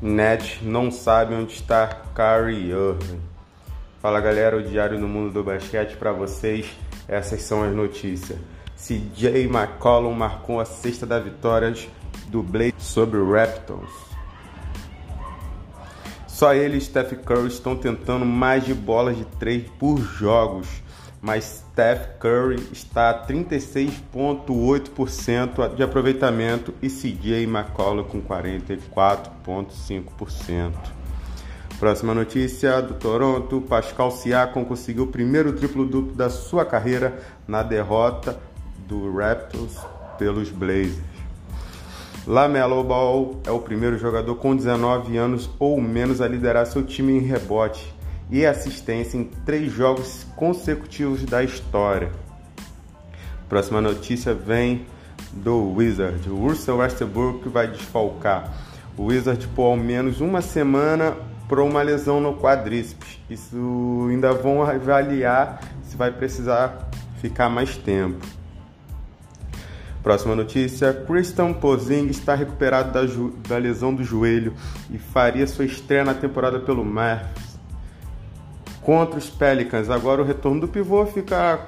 Net não sabe onde está Kyrie Irving. Fala galera, o Diário do Mundo do Basquete para vocês. Essas são as notícias. CJ McCollum marcou a sexta da vitória do Blade sobre o Raptors. Só ele e Steph Curry estão tentando mais de bolas de três por jogos mas Steph Curry está a 36,8% de aproveitamento e CJ McCollum com 44,5%. Próxima notícia do Toronto: Pascal Siakam conseguiu o primeiro triplo-duplo da sua carreira na derrota do Raptors pelos Blazers. Lamelo Ball é o primeiro jogador com 19 anos ou menos a liderar seu time em rebote e assistência em três jogos consecutivos da história. Próxima notícia vem do Wizard. O Russell Westbrook vai desfalcar o Wizard por ao menos uma semana por uma lesão no quadríceps. Isso ainda vão avaliar se vai precisar ficar mais tempo. Próxima notícia: Christian Pozing está recuperado da, da lesão do joelho e faria sua estreia na temporada pelo Memphis contra os Pelicans. Agora o retorno do pivô fica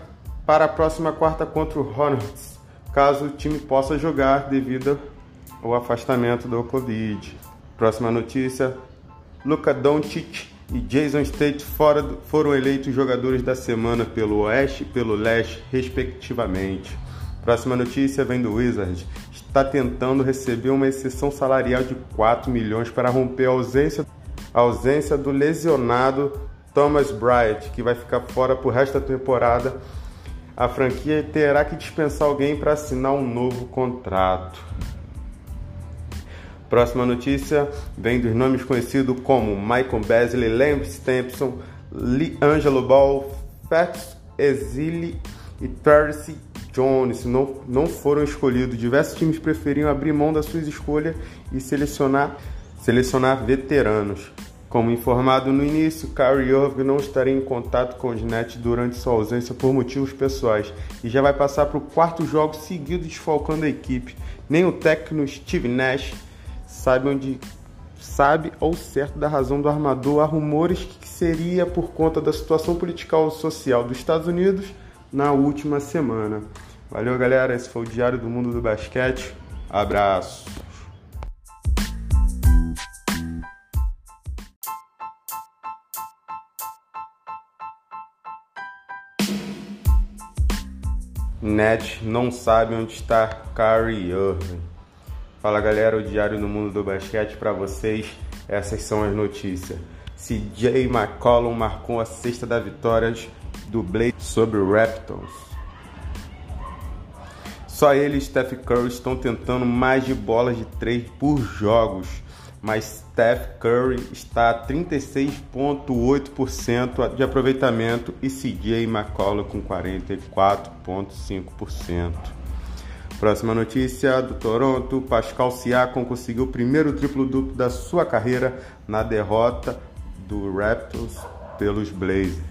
para a próxima quarta contra o Hornets, caso o time possa jogar devido ao afastamento do Covid. Próxima notícia: Luka Doncic e Jason State foram eleitos jogadores da semana pelo Oeste e pelo Leste, respectivamente. Próxima notícia vem do Wizards. Está tentando receber uma exceção salarial de 4 milhões para romper a ausência, a ausência do lesionado Thomas Bryant, que vai ficar fora por resto da temporada. A franquia terá que dispensar alguém para assinar um novo contrato. Próxima notícia vem dos nomes conhecidos como Michael Beasley, Lance Thompson, Lee Angelo Ball, Fats Ezili e Tracy Jones não, não foram escolhidos. Diversos times preferiam abrir mão das suas escolhas e selecionar, selecionar veteranos. Como informado no início, Kyrie Irving não estaria em contato com os Nets durante sua ausência por motivos pessoais e já vai passar para o quarto jogo seguido desfalcando a equipe. Nem o técnico Steve Nash sabe onde sabe ao certo da razão do armador. Há rumores que seria por conta da situação política e social dos Estados Unidos na última semana. Valeu, galera. Esse foi o Diário do Mundo do Basquete. Abraço. Net não sabe onde está Kyrie Irving. Fala galera, o Diário do Mundo do Basquete para vocês. Essas são as notícias. CJ McCollum marcou a sexta da vitória do Blade sobre o Raptors. Só ele e Steph Curry estão tentando mais de bolas de três por jogos mas Steph Curry está a 36,8% de aproveitamento e CJ McCollum com 44,5%. Próxima notícia do Toronto: Pascal Siakam conseguiu o primeiro triplo-duplo da sua carreira na derrota do Raptors pelos Blazers.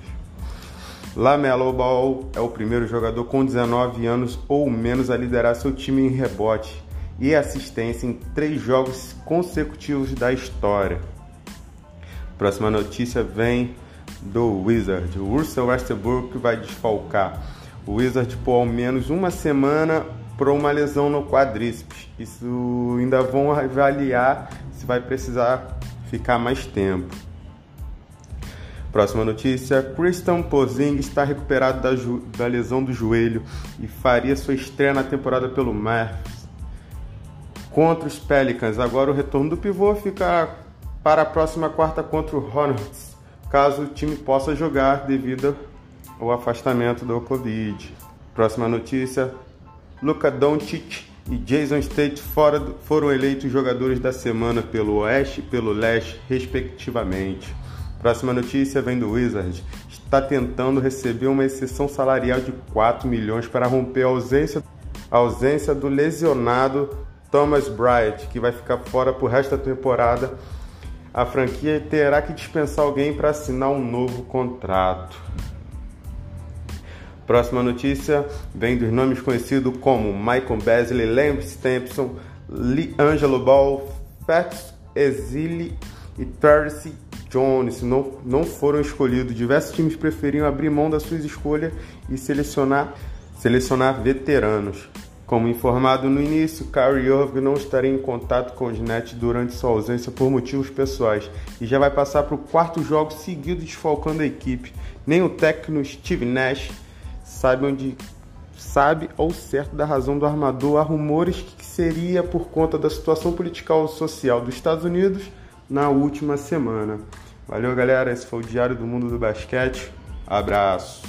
Lamelo Ball é o primeiro jogador com 19 anos ou menos a liderar seu time em rebote e assistência em três jogos consecutivos da história. Próxima notícia vem do Wizard. O Russell Westbrook vai desfalcar o Wizard por ao menos uma semana por uma lesão no quadríceps. Isso ainda vão avaliar se vai precisar ficar mais tempo. Próxima notícia: Christian Pozing está recuperado da, da lesão do joelho e faria sua estreia na temporada pelo Memphis contra os Pelicans. Agora o retorno do pivô fica para a próxima quarta contra o Hornets, caso o time possa jogar devido ao afastamento do Covid. Próxima notícia: Luka Doncic e Jason State foram eleitos jogadores da semana pelo Oeste e pelo Leste, respectivamente. Próxima notícia vem do Wizards. Está tentando receber uma exceção salarial de 4 milhões para romper a ausência, a ausência do lesionado Thomas Bryant, que vai ficar fora por resto da temporada. A franquia terá que dispensar alguém para assinar um novo contrato. Próxima notícia vem dos nomes conhecidos como Michael Beasley, Lance Thompson, Lee Angelo Ball, Fats Ezili e Tracy Jones não, não foram escolhidos. Diversos times preferiam abrir mão das suas escolhas e selecionar, selecionar veteranos. Como informado no início, Kyrie Irving não estaria em contato com os Nets durante sua ausência por motivos pessoais e já vai passar para o quarto jogo seguido desfalcando a equipe. Nem o técnico Steve Nash sabe onde sabe ao certo da razão do armador. Há rumores que seria por conta da situação política e social dos Estados Unidos na última semana. Valeu, galera. Esse foi o Diário do Mundo do Basquete. Abraço.